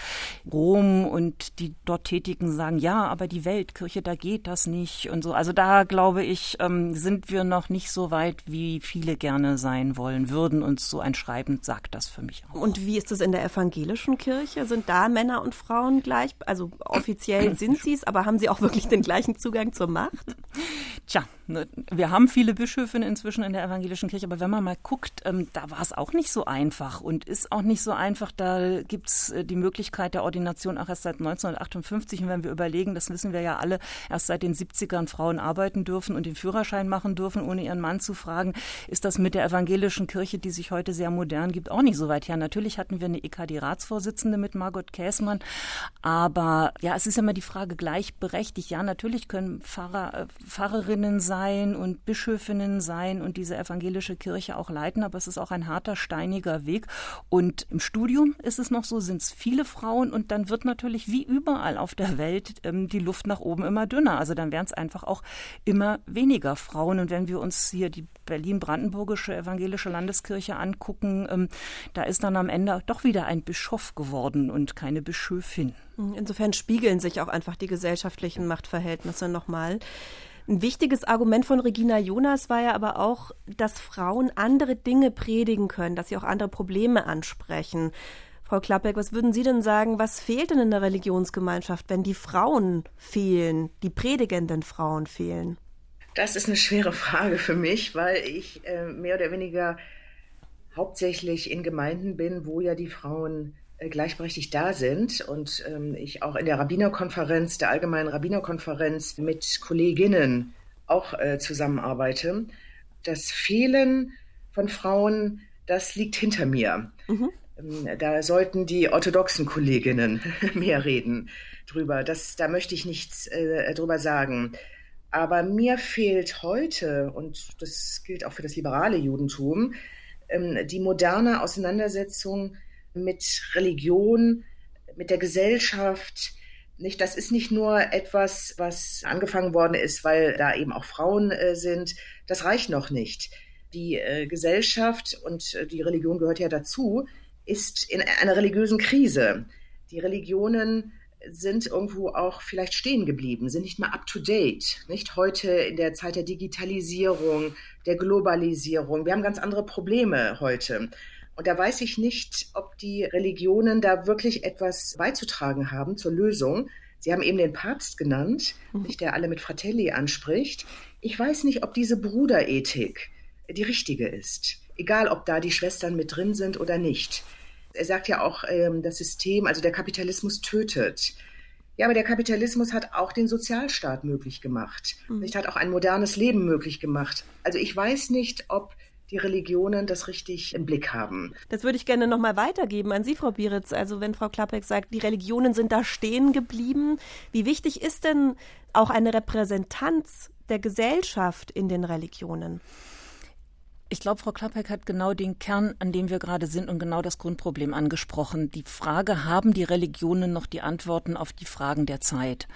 Rom und die dort Tätigen sagen, ja, aber die Weltkirche, da geht das nicht und so. Also da, glaube ich, ähm, sind wir noch nicht so weit, wie viele gerne sein wollen würden. Und so ein Schreiben sagt das für mich auch. Und wie ist es in der evangelischen Kirche? Sind da Männer und Frauen gleich? Also offiziell sind sie es, aber haben sie auch wirklich den gleichen Zugang zur Macht? Tja, ne, wir haben viele Bischöfinnen inzwischen in der evangelischen Kirche, aber wenn man mal guckt, ähm, da war es auch nicht so einfach und ist auch nicht so einfach. Da gibt's äh, die Möglichkeit der Ordination auch erst seit 1958. Und wenn wir überlegen, das wissen wir ja alle, erst seit den 70ern Frauen arbeiten dürfen und den Führerschein machen dürfen, ohne ihren Mann zu fragen, ist das mit der evangelischen Kirche, die sich heute sehr modern gibt, auch nicht so weit her. Natürlich hatten wir eine EKD-Ratsvorsitzende mit Margot Käßmann, aber ja, es ist immer die Frage gleichberechtigt. Ja, natürlich können Pfarrer, äh, Pfarrerinnen sein und Bischöfinnen sein und diese evangelische Kirche auch leiten, aber es ist auch ein harter, steiniger Weg. Und im Studium ist es noch so, sind es viele Frauen und dann wird natürlich wie überall auf der Welt ähm, die Luft nach oben immer dünner. Also dann werden es einfach auch immer weniger Frauen. Und wenn wir uns hier die Berlin-Brandenburgische evangelische Landeskirche angucken, ähm, da ist dann am Ende doch wieder ein Bischof geworden und keine Bischöfin. Insofern spiegeln sich auch einfach die gesellschaftlichen Machtverhältnisse nochmal. Ein wichtiges Argument von Regina Jonas war ja aber auch, dass Frauen andere Dinge predigen können, dass sie auch andere Probleme ansprechen. Frau Klappbeck, was würden Sie denn sagen, was fehlt denn in der Religionsgemeinschaft, wenn die Frauen fehlen, die predigenden Frauen fehlen? Das ist eine schwere Frage für mich, weil ich äh, mehr oder weniger hauptsächlich in Gemeinden bin, wo ja die Frauen äh, gleichberechtigt da sind und ähm, ich auch in der Rabbinerkonferenz, der allgemeinen Rabbinerkonferenz mit Kolleginnen auch äh, zusammenarbeite. Das Fehlen von Frauen, das liegt hinter mir. Ähm, Da sollten die orthodoxen Kolleginnen mehr reden drüber. Das, da möchte ich nichts äh, drüber sagen. Aber mir fehlt heute, und das gilt auch für das liberale Judentum, ähm, die moderne Auseinandersetzung mit Religion, mit der Gesellschaft. Nicht, das ist nicht nur etwas, was angefangen worden ist, weil da eben auch Frauen äh, sind. Das reicht noch nicht. Die äh, Gesellschaft und äh, die Religion gehört ja dazu, ist in einer religiösen Krise. Die Religionen sind irgendwo auch vielleicht stehen geblieben, sind nicht mehr up to date. Nicht heute in der Zeit der Digitalisierung, der Globalisierung. Wir haben ganz andere Probleme heute. Und da weiß ich nicht, ob die Religionen da wirklich etwas beizutragen haben zur Lösung. Sie haben eben den Papst genannt, nicht, der alle mit Fratelli anspricht. Ich weiß nicht, ob diese Bruderethik die richtige ist. Egal, ob da die Schwestern mit drin sind oder nicht. Er sagt ja auch, ähm, das System, also der Kapitalismus tötet. Ja, aber der Kapitalismus hat auch den Sozialstaat möglich gemacht. Nicht, hat auch ein modernes Leben möglich gemacht. Also ich weiß nicht, ob die Religionen das richtig im Blick haben. Das würde ich gerne nochmal weitergeben an Sie, Frau Bieritz. Also wenn Frau Klappek sagt, die Religionen sind da stehen geblieben, wie wichtig ist denn auch eine Repräsentanz der Gesellschaft in den Religionen? Ich glaube, Frau Klappek hat genau den Kern, an dem wir gerade sind und genau das Grundproblem angesprochen. Die Frage, haben die Religionen noch die Antworten auf die Fragen der Zeit?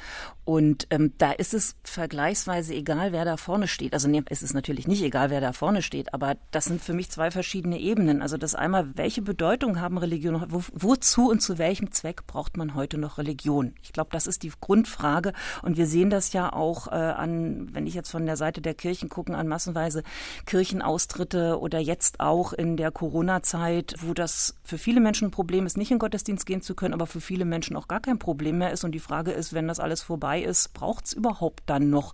Und ähm, da ist es vergleichsweise egal, wer da vorne steht. Also nee, es ist natürlich nicht egal, wer da vorne steht, aber das sind für mich zwei verschiedene Ebenen. Also das einmal, welche Bedeutung haben Religionen? Wo, wozu und zu welchem Zweck braucht man heute noch Religion? Ich glaube, das ist die Grundfrage. Und wir sehen das ja auch äh, an, wenn ich jetzt von der Seite der Kirchen gucke, an massenweise Kirchenaustritte oder jetzt auch in der Corona-Zeit, wo das für viele Menschen ein Problem ist, nicht in Gottesdienst gehen zu können, aber für viele Menschen auch gar kein Problem mehr ist. Und die Frage ist, wenn das alles vorbei ist, braucht es überhaupt dann noch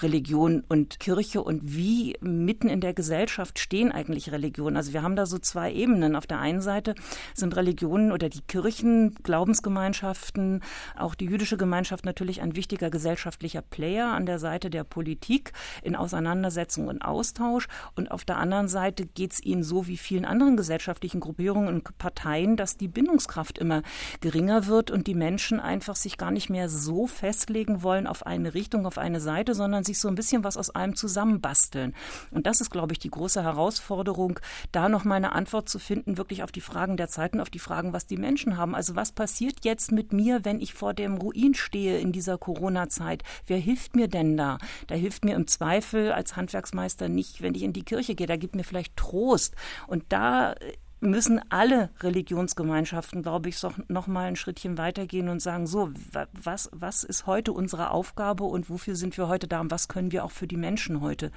Religion und Kirche und wie mitten in der Gesellschaft stehen eigentlich Religionen? Also wir haben da so zwei Ebenen. Auf der einen Seite sind Religionen oder die Kirchen, Glaubensgemeinschaften, auch die jüdische Gemeinschaft natürlich ein wichtiger gesellschaftlicher Player an der Seite der Politik in Auseinandersetzung und Austausch. Und auf der anderen Seite geht es ihnen so wie vielen anderen gesellschaftlichen Gruppierungen und Parteien, dass die Bindungskraft immer geringer wird und die Menschen einfach sich gar nicht mehr so festlegen festlegen wollen auf eine Richtung, auf eine Seite, sondern sich so ein bisschen was aus allem zusammenbasteln. Und das ist, glaube ich, die große Herausforderung, da noch mal eine Antwort zu finden, wirklich auf die Fragen der Zeiten, auf die Fragen, was die Menschen haben. Also was passiert jetzt mit mir, wenn ich vor dem Ruin stehe in dieser Corona-Zeit? Wer hilft mir denn da? Da hilft mir im Zweifel als Handwerksmeister nicht, wenn ich in die Kirche gehe. Da gibt mir vielleicht Trost. Und da müssen alle Religionsgemeinschaften, glaube ich, noch mal ein Schrittchen weitergehen und sagen, so, was, was ist heute unsere Aufgabe und wofür sind wir heute da und was können wir auch für die Menschen heute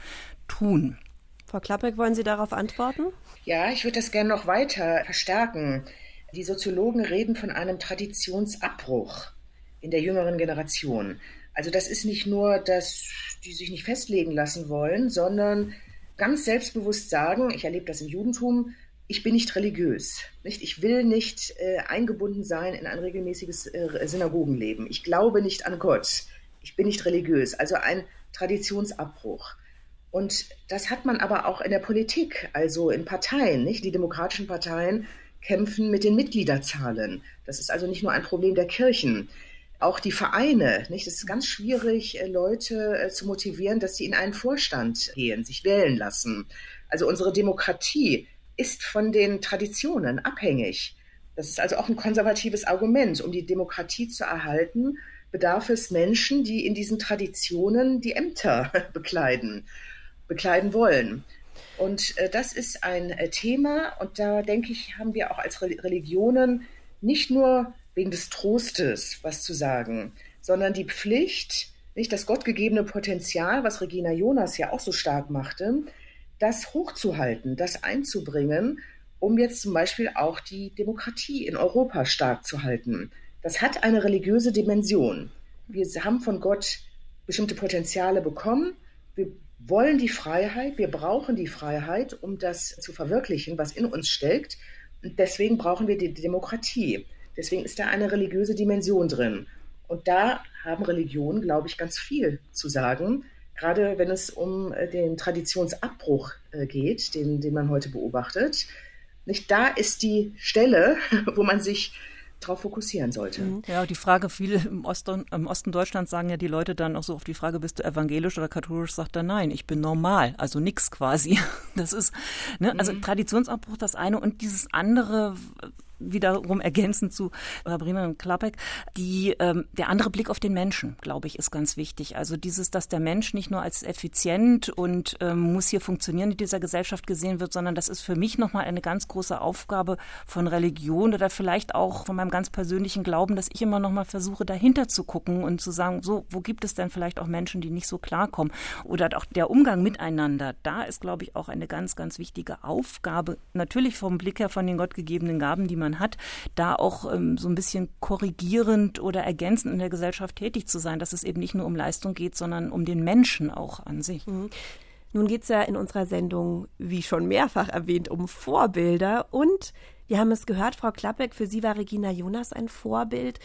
tun? Frau Klappek, wollen Sie darauf antworten? Ja, ich würde das gerne noch weiter verstärken. Die Soziologen reden von einem Traditionsabbruch in der jüngeren Generation. Also das ist nicht nur, dass die sich nicht festlegen lassen wollen, sondern ganz selbstbewusst sagen, ich erlebe das im Judentum, ich bin nicht religiös. Nicht? Ich will nicht äh, eingebunden sein in ein regelmäßiges äh, Synagogenleben. Ich glaube nicht an Gott. Ich bin nicht religiös. Also ein Traditionsabbruch. Und das hat man aber auch in der Politik, also in Parteien. Nicht? Die demokratischen Parteien kämpfen mit den Mitgliederzahlen. Das ist also nicht nur ein Problem der Kirchen. Auch die Vereine, nicht? Es ist ganz schwierig, äh, Leute äh, zu motivieren, dass sie in einen Vorstand gehen, sich wählen lassen. Also unsere Demokratie ist von den Traditionen abhängig. Das ist also auch ein konservatives Argument. Um die Demokratie zu erhalten, bedarf es Menschen, die in diesen Traditionen die Ämter bekleiden, bekleiden wollen. Und äh, das ist ein Thema, und da denke ich, haben wir auch als Re Religionen nicht nur wegen des Trostes was zu sagen, sondern die Pflicht, nicht das gottgegebene Potenzial, was Regina Jonas ja auch so stark machte, das hochzuhalten, das einzubringen, um jetzt zum Beispiel auch die Demokratie in Europa stark zu halten. Das hat eine religiöse Dimension. Wir haben von Gott bestimmte Potenziale bekommen. Wir wollen die Freiheit, wir brauchen die Freiheit, um das zu verwirklichen, was in uns steckt. Und deswegen brauchen wir die Demokratie. Deswegen ist da eine religiöse Dimension drin. Und da haben Religionen, glaube ich, ganz viel zu sagen gerade wenn es um äh, den Traditionsabbruch äh, geht, den, den man heute beobachtet. Nicht da ist die Stelle, wo man sich darauf fokussieren sollte. Mhm. Ja, die Frage, viele im Osten, im Osten Deutschlands sagen ja die Leute dann auch so auf die Frage, bist du evangelisch oder katholisch, sagt er nein, ich bin normal, also nix quasi. Das ist, ne, also mhm. Traditionsabbruch das eine und dieses andere, wiederum ergänzend zu Sabrina und Klappek, die, ähm, der andere Blick auf den Menschen, glaube ich, ist ganz wichtig. Also dieses, dass der Mensch nicht nur als effizient und ähm, muss hier funktionieren in dieser Gesellschaft gesehen wird, sondern das ist für mich nochmal eine ganz große Aufgabe von Religion oder vielleicht auch von meinem ganz persönlichen Glauben, dass ich immer nochmal versuche, dahinter zu gucken und zu sagen, so, wo gibt es denn vielleicht auch Menschen, die nicht so klarkommen? Oder auch der Umgang miteinander, da ist, glaube ich, auch eine ganz, ganz wichtige Aufgabe, natürlich vom Blick her von den gottgegebenen Gaben, die man man hat, da auch ähm, so ein bisschen korrigierend oder ergänzend in der Gesellschaft tätig zu sein, dass es eben nicht nur um Leistung geht, sondern um den Menschen auch an sich. Mhm. Nun geht es ja in unserer Sendung, wie schon mehrfach erwähnt, um Vorbilder. Und wir haben es gehört, Frau Klappeck, für Sie war Regina Jonas ein Vorbild.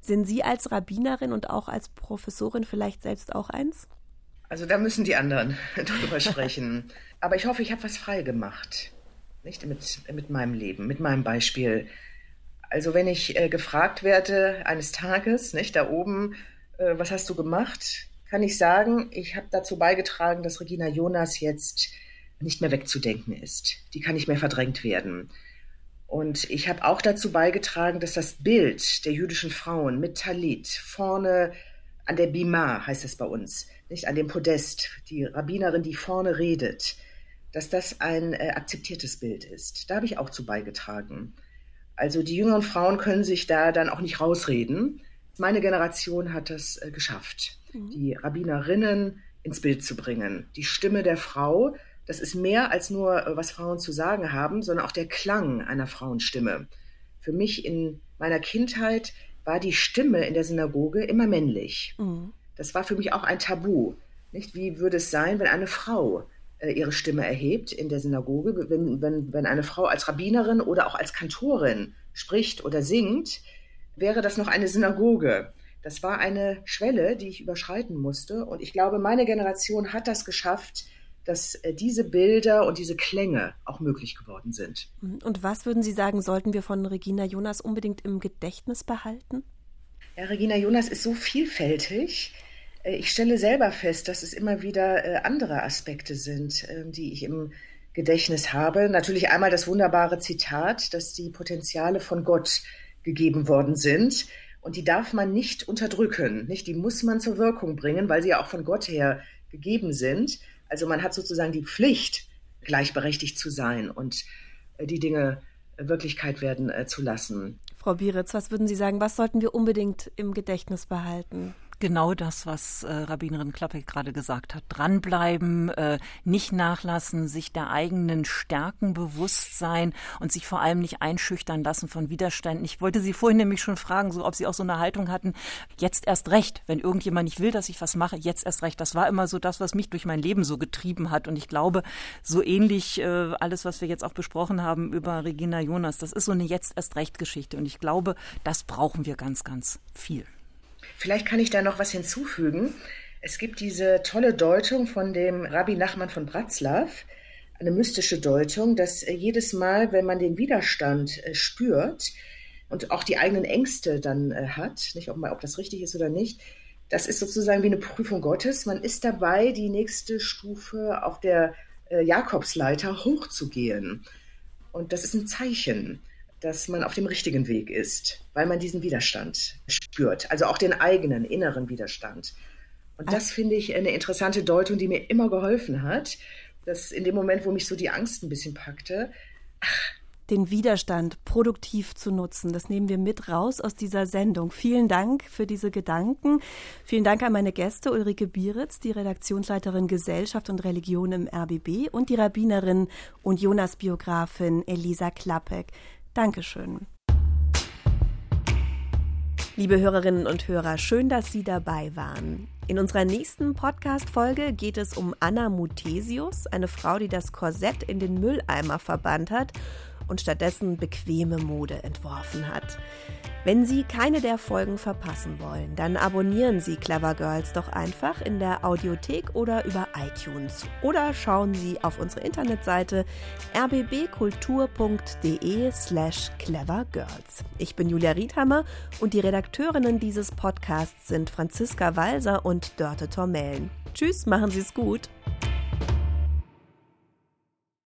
Sind Sie als Rabbinerin und auch als Professorin vielleicht selbst auch eins? Also da müssen die anderen drüber sprechen. Aber ich hoffe, ich habe was frei gemacht nicht mit, mit meinem Leben, mit meinem Beispiel. Also wenn ich äh, gefragt werde eines Tages, nicht da oben, äh, was hast du gemacht, kann ich sagen, ich habe dazu beigetragen, dass Regina Jonas jetzt nicht mehr wegzudenken ist. Die kann nicht mehr verdrängt werden. Und ich habe auch dazu beigetragen, dass das Bild der jüdischen Frauen mit Talit vorne an der Bima, heißt es bei uns, nicht an dem Podest, die Rabbinerin, die vorne redet, dass das ein äh, akzeptiertes Bild ist. Da habe ich auch zu beigetragen. Also die jüngeren Frauen können sich da dann auch nicht rausreden. Meine Generation hat das äh, geschafft, mhm. die Rabbinerinnen ins Bild zu bringen. Die Stimme der Frau, das ist mehr als nur, äh, was Frauen zu sagen haben, sondern auch der Klang einer Frauenstimme. Für mich in meiner Kindheit war die Stimme in der Synagoge immer männlich. Mhm. Das war für mich auch ein Tabu. Nicht? Wie würde es sein, wenn eine Frau ihre Stimme erhebt in der Synagoge, wenn, wenn, wenn eine Frau als Rabbinerin oder auch als Kantorin spricht oder singt, wäre das noch eine Synagoge. Das war eine Schwelle, die ich überschreiten musste. Und ich glaube, meine Generation hat das geschafft, dass äh, diese Bilder und diese Klänge auch möglich geworden sind. Und was würden Sie sagen, sollten wir von Regina Jonas unbedingt im Gedächtnis behalten? Ja, Regina Jonas ist so vielfältig. Äh, ich stelle selber fest, dass es immer wieder äh, andere Aspekte sind, ähm, die ich im Gedächtnis habe. Natürlich einmal das wunderbare Zitat, dass die Potenziale von Gott gegeben worden sind. Und die darf man nicht unterdrücken, nicht? Die muss man zur Wirkung bringen, weil sie ja auch von Gott her gegeben sind. Also man hat sozusagen die Pflicht, gleichberechtigt zu sein und äh, die Dinge Wirklichkeit werden zu lassen. Frau Bieritz, was würden Sie sagen, was sollten wir unbedingt im Gedächtnis behalten? Genau das, was äh, Rabbinerin Klappe gerade gesagt hat. Dranbleiben, äh, nicht nachlassen, sich der eigenen Stärken bewusst sein und sich vor allem nicht einschüchtern lassen von Widerständen. Ich wollte Sie vorhin nämlich schon fragen, so ob Sie auch so eine Haltung hatten, jetzt erst recht, wenn irgendjemand nicht will, dass ich was mache, jetzt erst recht. Das war immer so das, was mich durch mein Leben so getrieben hat. Und ich glaube, so ähnlich äh, alles, was wir jetzt auch besprochen haben über Regina Jonas, das ist so eine jetzt erst recht Geschichte. Und ich glaube, das brauchen wir ganz, ganz viel. Vielleicht kann ich da noch was hinzufügen. Es gibt diese tolle Deutung von dem Rabbi Nachman von Bratzlaw, eine mystische Deutung, dass äh, jedes Mal, wenn man den Widerstand äh, spürt und auch die eigenen Ängste dann äh, hat, nicht ob, mal, ob das richtig ist oder nicht, das ist sozusagen wie eine Prüfung Gottes. Man ist dabei, die nächste Stufe auf der Jakobsleiter hochzugehen. Und das ist ein Zeichen dass man auf dem richtigen Weg ist, weil man diesen Widerstand spürt, also auch den eigenen inneren Widerstand. Und das finde ich eine interessante Deutung, die mir immer geholfen hat, dass in dem Moment, wo mich so die Angst ein bisschen packte, ach, den Widerstand produktiv zu nutzen. Das nehmen wir mit raus aus dieser Sendung. Vielen Dank für diese Gedanken. Vielen Dank an meine Gäste Ulrike Bieritz, die Redaktionsleiterin Gesellschaft und Religion im RBB und die Rabbinerin und Jonas-Biografin Elisa Klappek. Dankeschön. Liebe Hörerinnen und Hörer, schön, dass Sie dabei waren. In unserer nächsten Podcast-Folge geht es um Anna Muthesius, eine Frau, die das Korsett in den Mülleimer verbannt hat und stattdessen bequeme Mode entworfen hat. Wenn Sie keine der Folgen verpassen wollen, dann abonnieren Sie Clever Girls doch einfach in der Audiothek oder über iTunes. Oder schauen Sie auf unsere Internetseite rbbkultur.de slash clevergirls. Ich bin Julia Riedhammer und die Redakteurinnen dieses Podcasts sind Franziska Walser und Dörte Tormellen. Tschüss, machen Sie es gut.